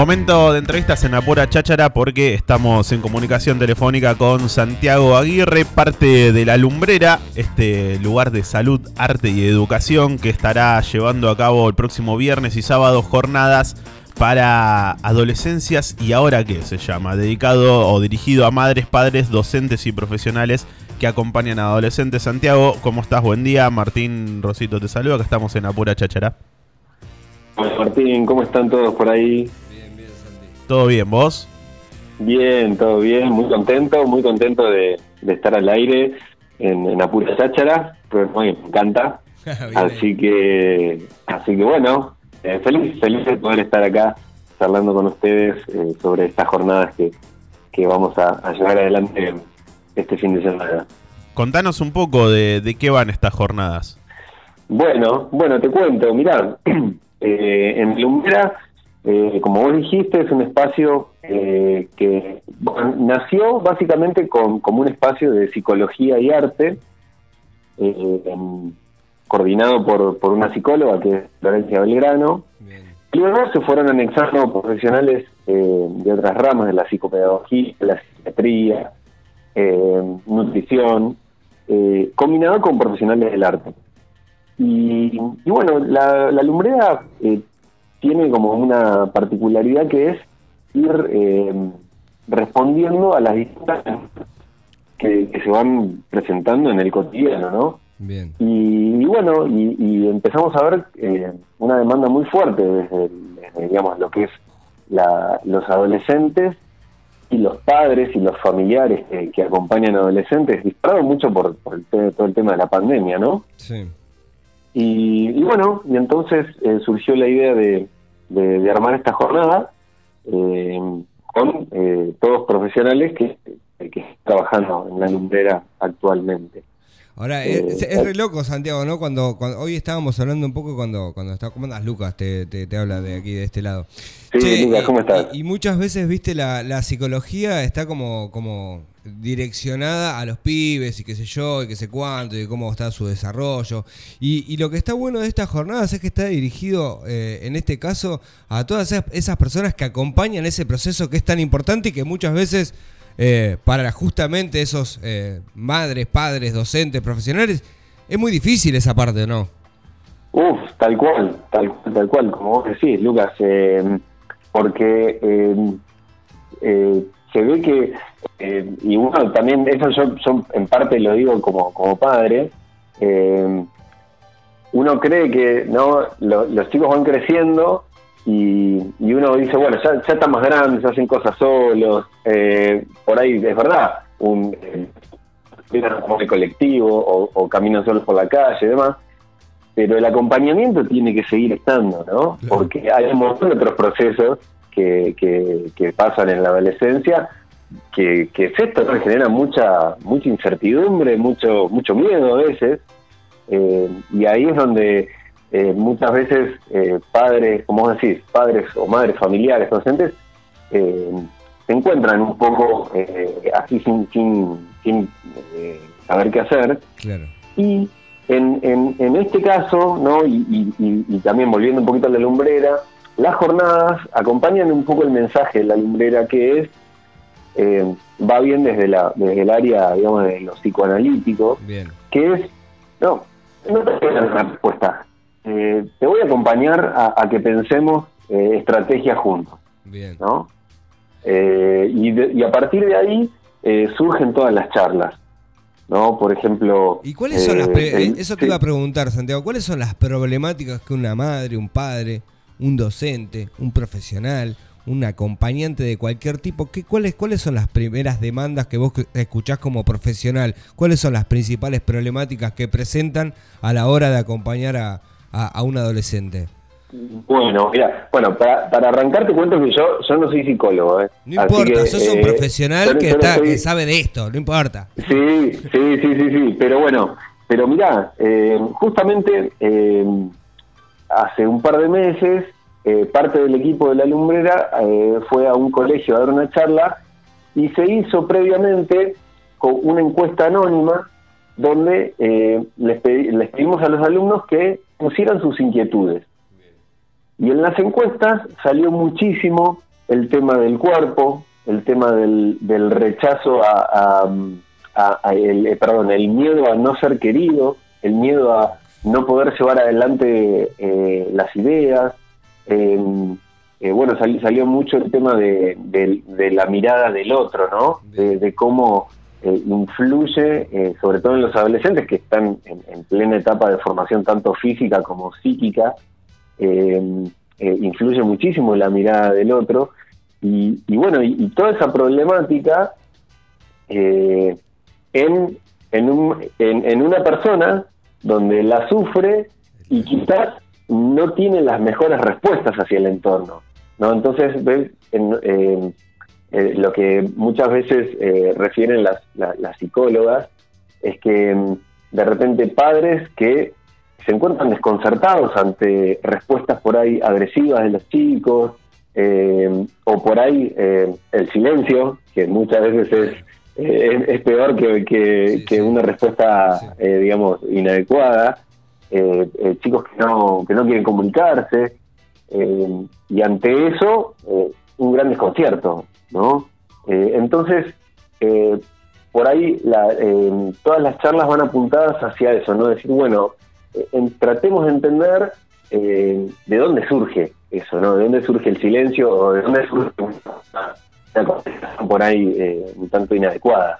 Momento de entrevistas en la pura cháchara porque estamos en comunicación telefónica con Santiago Aguirre, parte de la Lumbrera, este lugar de salud, arte y educación que estará llevando a cabo el próximo viernes y sábado jornadas para adolescencias y ahora qué se llama, dedicado o dirigido a madres, padres, docentes y profesionales que acompañan a adolescentes. Santiago, ¿cómo estás? Buen día. Martín Rosito te saluda, que estamos en la pura cháchara. Martín, ¿cómo están todos por ahí? ¿Todo bien, vos? Bien, todo bien, muy contento, muy contento de, de estar al aire en, en Apura Cháchara, pero me encanta. así que, así que bueno, eh, feliz, feliz de poder estar acá charlando con ustedes eh, sobre estas jornadas que, que vamos a, a llevar adelante este fin de semana. Contanos un poco de, de qué van estas jornadas. Bueno, bueno, te cuento, mirá, eh, en Lumbera, eh, como vos dijiste, es un espacio eh, que bueno, nació básicamente con, como un espacio de psicología y arte, eh, em, coordinado por, por una psicóloga que es Florencia Belgrano. Luego se fueron anexando profesionales eh, de otras ramas, de la psicopedagogía, de la psiquiatría, nutrición, combinado con profesionales del arte. Y, y bueno, la, la lumbrera eh, tiene como una particularidad que es ir eh, respondiendo a las distintas que, que se van presentando en el cotidiano, ¿no? Bien. Y, y bueno, y, y empezamos a ver eh, una demanda muy fuerte desde, desde, digamos, lo que es la, los adolescentes y los padres y los familiares que, que acompañan a adolescentes, disparado mucho por, por el todo el tema de la pandemia, ¿no? Sí. Y, y bueno, y entonces eh, surgió la idea de, de- de armar esta jornada eh, con eh, todos profesionales que, que están trabajando en la lumbrera actualmente. Ahora, Eh, es, es re loco, Santiago, ¿no? Cuando, cuando hoy estábamos hablando un poco cuando, cuando está, ¿cómo andas, Lucas? Te, te, te habla de aquí, de este lado. Sí, Lucas, ¿cómo estás? Y, y muchas veces, viste, la, la psicología está como, como direccionada a los pibes y qué sé yo, y qué sé cuánto, y cómo está su desarrollo. Y, lo que está bueno de estas jornadas es que está dirigido, eh, en este caso, a todas esas, personas que acompañan ese proceso que es tan importante y que muchas veces, eh, para justamente esos eh, madres, padres, docentes, profesionales, es muy difícil esa parte, ¿no? Uf, tal cual, tal, tal cual, como vos decís, Lucas, eh, porque se ve que, eh, y uno también, eso yo, yo en parte lo digo como, como padre, eh, uno cree que no Lo- los chicos van creciendo y, y uno dice, bueno, ya, ya están más grandes, hacen cosas solos, eh, por ahí es verdad, un... como de colectivo o, o caminan solos por la calle y demás, pero el acompañamiento tiene que seguir estando, ¿no? Porque hay un montón de otros procesos que, que, que pasan en la adolescencia que, que es esto, ¿no? Que genera mucha mucha incertidumbre, mucho mucho miedo a veces, eh, y ahí es donde eh, muchas veces eh, padres, como vos decís, padres o madres familiares, docentes, se encuentran un poco así sin, sin, sin saber qué hacer, Claro. y en, en, en este caso, ¿no? Y, y- y- y también volviendo un poquito a la lumbrera, las jornadas acompañan un poco el mensaje de la lumbrera que es, eh, va bien desde, la, desde el área, digamos, de lo psicoanalítico, Bien. que es, no, no te voy a dar una respuesta, Eh, te voy a acompañar a, a que pensemos eh, estrategias juntos, Bien. ¿no? Y, de- y a partir de ahí surgen todas las charlas, ¿no? Por ejemplo... ¿Y cuáles son las... el- eso te sí. iba a preguntar, Santiago. ¿Cuáles son las problemáticas que una madre, un padre, un docente, un profesional, un acompañante de cualquier tipo, ¿qué, cuáles, ¿cuáles son las primeras demandas que vos escuchás como profesional? ¿Cuáles son las principales problemáticas que presentan a la hora de acompañar a, a- a un adolescente? Bueno, mira, bueno, para, para arrancar te cuento que yo, yo no soy psicólogo, ¿eh? No Así importa, que, sos un eh, profesional yo- que, yo no está, soy- que sabe de esto, no importa. Sí, sí, sí, sí, sí, pero bueno, pero mirá, eh, justamente eh, hace un par de meses, eh, parte del equipo de la lumbrera eh, fue a un colegio a dar una charla y se hizo previamente con una encuesta anónima donde eh, les, pedi- les pedimos a los alumnos que pusieran sus inquietudes. Y en las encuestas salió muchísimo el tema del cuerpo, el tema del, del rechazo a, a- a- el, eh, perdón, el miedo a no ser querido, el miedo a no poder llevar adelante eh, las ideas. Eh, eh, bueno, sali- salió mucho el tema de, de- de la mirada del otro, ¿no? De, de cómo eh, influye, eh, sobre todo en los adolescentes que están en, en plena etapa de formación tanto física como psíquica, eh, influye muchísimo la mirada del otro. Y, y bueno, y, y toda esa problemática en, en, un, en, en una persona donde la sufre y quizás no tiene las mejores respuestas hacia el entorno. ¿no? Entonces, ves, en, eh, lo que muchas veces eh, refieren las, la- las psicólogas es que mm, de repente padres que se encuentran desconcertados ante respuestas por ahí agresivas de los chicos, eh, o por ahí el silencio, que muchas veces es, eh, es, es peor que, que- Sí, que sí. una respuesta, Sí. digamos, inadecuada, chicos que no, que no quieren comunicarse, eh, y ante eso, eh, un gran desconcierto, ¿no? Eh, entonces, eh, por ahí la- eh, todas las charlas van apuntadas hacia eso, ¿no? Decir, bueno, eh, en- tratemos de entender eh, de dónde surge eso, ¿no? De dónde surge el silencio o de dónde surge una, una contestación por ahí eh, un tanto inadecuada.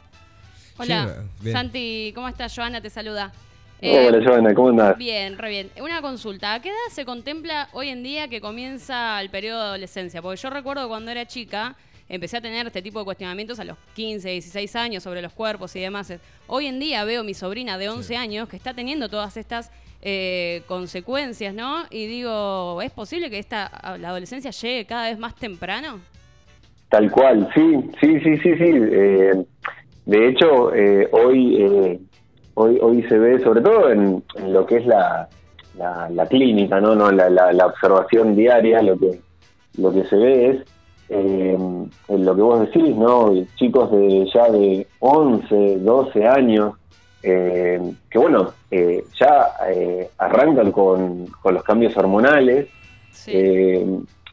Hola, Sí. Santi, ¿cómo estás? Joana te saluda. Eh, Hola, Joana, ¿cómo andás? Bien, re bien. Una consulta. ¿A qué edad se contempla hoy en día que comienza el periodo de adolescencia? Porque yo recuerdo cuando era chica, empecé a tener este tipo de cuestionamientos a los 15, 16 años sobre los cuerpos y demás. Hoy en día veo mi sobrina de 11 años que está teniendo todas estas eh, consecuencias, ¿no? Y digo, ¿es posible que esta la adolescencia llegue cada vez más temprano? Tal cual, sí, sí, sí, sí, sí. Eh, de hecho, eh, hoy, eh, hoy hoy se ve, sobre todo en, en lo que es la, la, la clínica, ¿no? no la, la, la observación diaria, lo que lo que se ve es eh, lo que vos decís, ¿no? Chicos de ya de 11, 12 años, eh, que bueno, eh, ya eh, arrancan con, con los cambios hormonales, Sí. eh,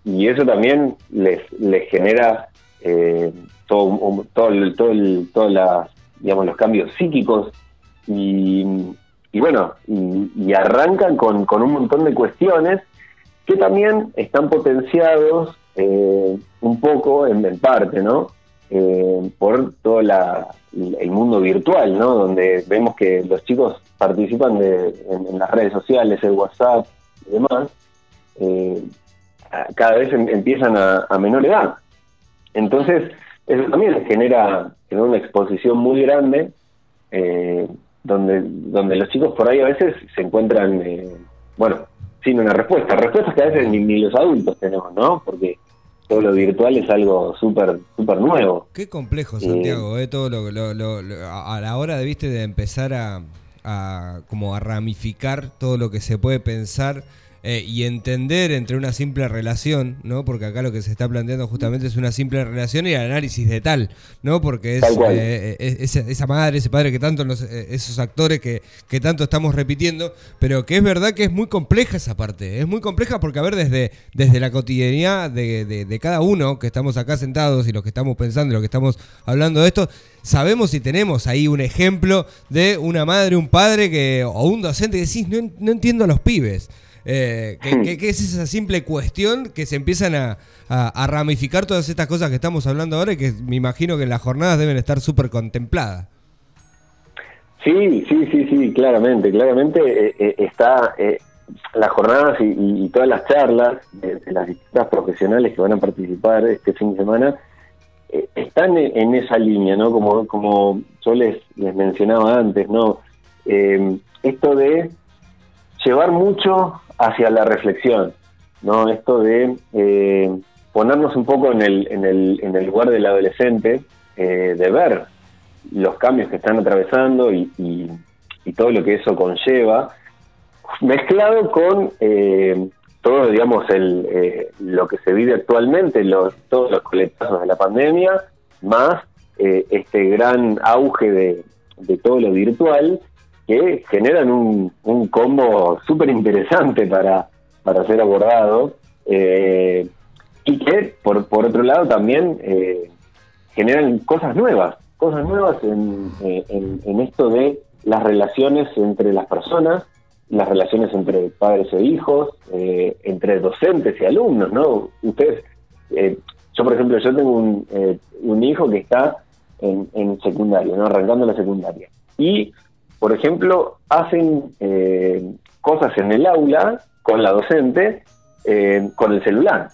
y eso también les, les genera eh, todo, todo, el- todo el- todas las, digamos, los cambios psíquicos y, y bueno, y, y arrancan con, con un montón de cuestiones que también están potenciados eh, un poco en, parte, ¿no? Eh, por todo la, el mundo virtual, ¿no? Donde vemos que los chicos participan de, en, las redes sociales, el WhatsApp y demás, eh, cada vez em- empiezan a, menor edad. Entonces, eso también genera, genera una exposición muy grande, eh, donde, donde los chicos por ahí a veces se encuentran, eh, bueno, sin una respuesta. Respuestas que a veces ni, ni los adultos tenemos, ¿no? Porque todo lo virtual es algo súper súper nuevo. Qué complejo, Santiago, eh, todo lo, lo- lo- lo- a a la hora de, viste, de empezar a, a como a ramificar todo lo que se puede pensar eh, y entender entre una simple relación, ¿no? Porque acá lo que se está planteando justamente es una simple relación y el análisis de tal, ¿no? Porque es, eh, es- esa, esa madre, ese padre que tanto, nos- eh, esos actores que, que tanto estamos repitiendo, pero que es verdad que es muy compleja esa parte, es muy compleja porque, a ver, desde, desde la cotidianidad de, de- de cada uno que estamos acá sentados y los que estamos pensando y los que estamos hablando de esto, sabemos si tenemos ahí un ejemplo de una madre, un padre que o un docente que decís, no, no entiendo a los pibes. Eh, que, que- que es esa simple cuestión que se empiezan a, a- a ramificar todas estas cosas que estamos hablando ahora y que me imagino que en las jornadas deben estar súper contempladas. Sí, sí, sí, sí, claramente, claramente eh, eh, está eh, las jornadas y, y- y todas las charlas de, de las distintas profesionales que van a participar este fin de semana eh, están en, en esa línea, ¿no? Como, como yo les, les mencionaba antes, ¿no? Eh, esto de llevar mucho hacia la reflexión, ¿no? Esto de eh, ponernos un poco en el, en el, en el lugar del adolescente, eh, de ver los cambios que están atravesando y, y- todo lo que eso conlleva, mezclado con, eh, todo, digamos, el, eh, lo que se vive actualmente, los, todos los coletazos de la pandemia, más este gran auge de, de todo lo virtual, que generan un, un combo súper interesante para, para ser abordado. eh, y que, por, por otro lado, también eh, generan cosas nuevas, cosas nuevas en, eh, en, en esto de las relaciones entre las personas, las relaciones entre padres e hijos, entre docentes y alumnos, ¿no? Ustedes, yo por ejemplo, yo tengo un, un hijo que está en, en secundaria, ¿no? Arrancando la secundaria. Y, por ejemplo, hacen eh, cosas en el aula con la docente eh, con el celular,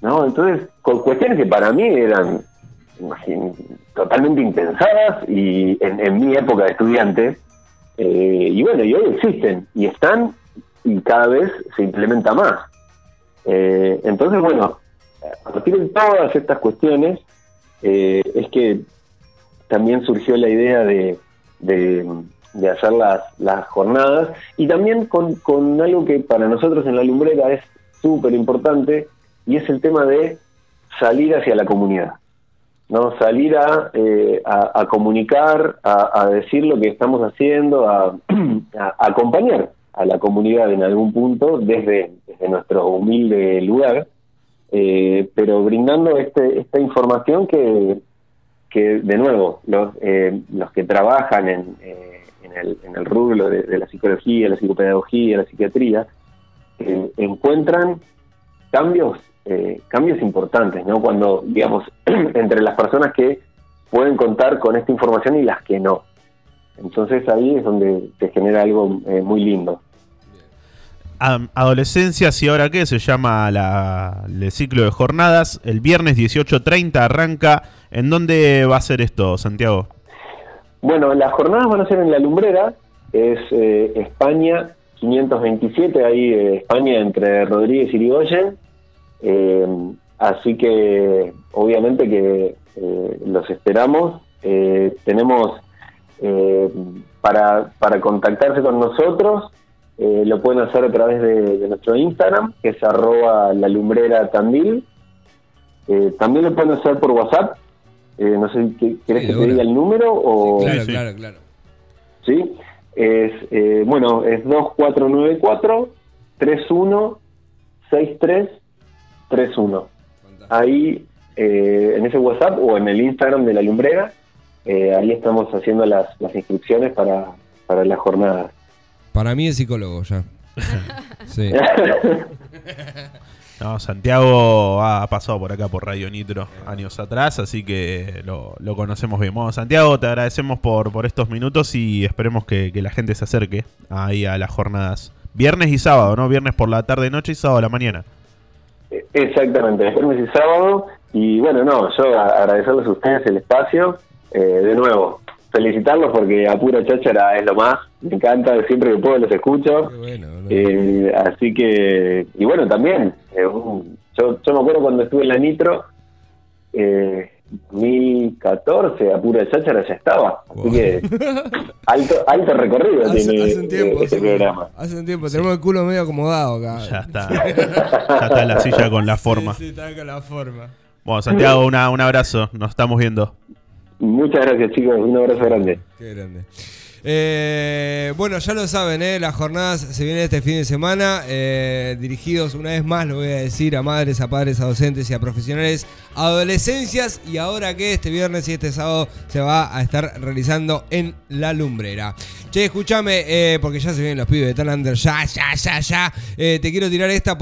¿no? Entonces, con cuestiones que para mí eran totalmente impensadas y en, en mi época de estudiante, eh, y bueno, y hoy existen y están y cada vez se implementa más. Eh, entonces, bueno, a partir de todas estas cuestiones, es que también surgió la idea de, de, de hacer las, las jornadas y también con, con algo que para nosotros en la lumbrera es súper importante y es el tema de salir hacia la comunidad. ¿no? Salir a, eh, a, comunicar, a, decir lo que estamos haciendo, a, acompañar a la comunidad en algún punto desde, desde nuestro humilde lugar, eh, pero brindando este, esta información que, que de nuevo, los, eh, los que trabajan en, en, el, en rubro de, la psicología, la psicopedagogía, la psiquiatría, eh, encuentran cambios eh, cambios importantes, ¿no? Cuando, digamos, entre las personas que pueden contar con esta información y las que no. Entonces ahí es donde se genera algo eh, muy lindo. Adolescencias y ahora qué se llama la, el ciclo de jornadas. El viernes 18.30 arranca. ¿En dónde va a ser esto, Santiago? Bueno, las jornadas van a ser en la lumbrera, es eh, España 527, ahí eh, España entre Rodríguez y Irigoyen. Eh, así que obviamente que eh, los esperamos. Tenemos para, para contactarse con nosotros, lo pueden hacer a través de, nuestro Instagram, que es arroba la lumbrera tandil. También lo pueden hacer por WhatsApp. Eh, no sé, ¿qué- ¿querés Sí, que te diga el número? O... Claro, sí. claro, claro. ¿sí? Es, eh, bueno, es 2494 31 63 31. Ahí, eh, en ese WhatsApp o en el Instagram de la lumbrera, eh, ahí estamos haciendo las, las inscripciones para, para la jornada. Para mí es psicólogo ya. Sí. No, Santiago ha pasado por acá por Radio Nitro años atrás, así que lo, conocemos bien. Bueno, Santiago, te agradecemos por, por estos minutos y esperemos que, que la gente se acerque ahí a las jornadas. Viernes y sábado, ¿no? Viernes por la tarde, noche y sábado a la mañana. Exactamente, viernes y sábado. Y bueno, no, yo agradecerles a ustedes el espacio. Eh, de nuevo, felicitarlos porque a pura cháchara es lo más. Me encanta, siempre que puedo los escucho. Bueno. Eh, así que, y bueno, también, eh, un- yo, yo me acuerdo cuando estuve en la Nitro, eh, 2014, a pura cháchara ya estaba. Así Wow. que, alto, alto recorrido Hace, tiene hace un tiempo, este sí. programa. Hace un tiempo, tenemos el culo medio acomodado acá. Ya está. Ya está la silla con la forma. Sí, sí, está con la forma. Bueno, Santiago, una, un abrazo. Nos estamos viendo. Muchas gracias, chicos. Un abrazo grande. Qué grande. Eh, bueno, ya lo saben, ¿eh? las jornadas se vienen este fin de semana, eh, dirigidos una vez más, lo voy a decir, a madres, a padres, a docentes y a profesionales, adolescencias, y ahora que este viernes y este sábado se va a estar realizando en La Lumbrera. Che, escúchame, eh, porque ya se vienen los pibes de Tan Under, ya, ya, ya, ya, te quiero tirar esta...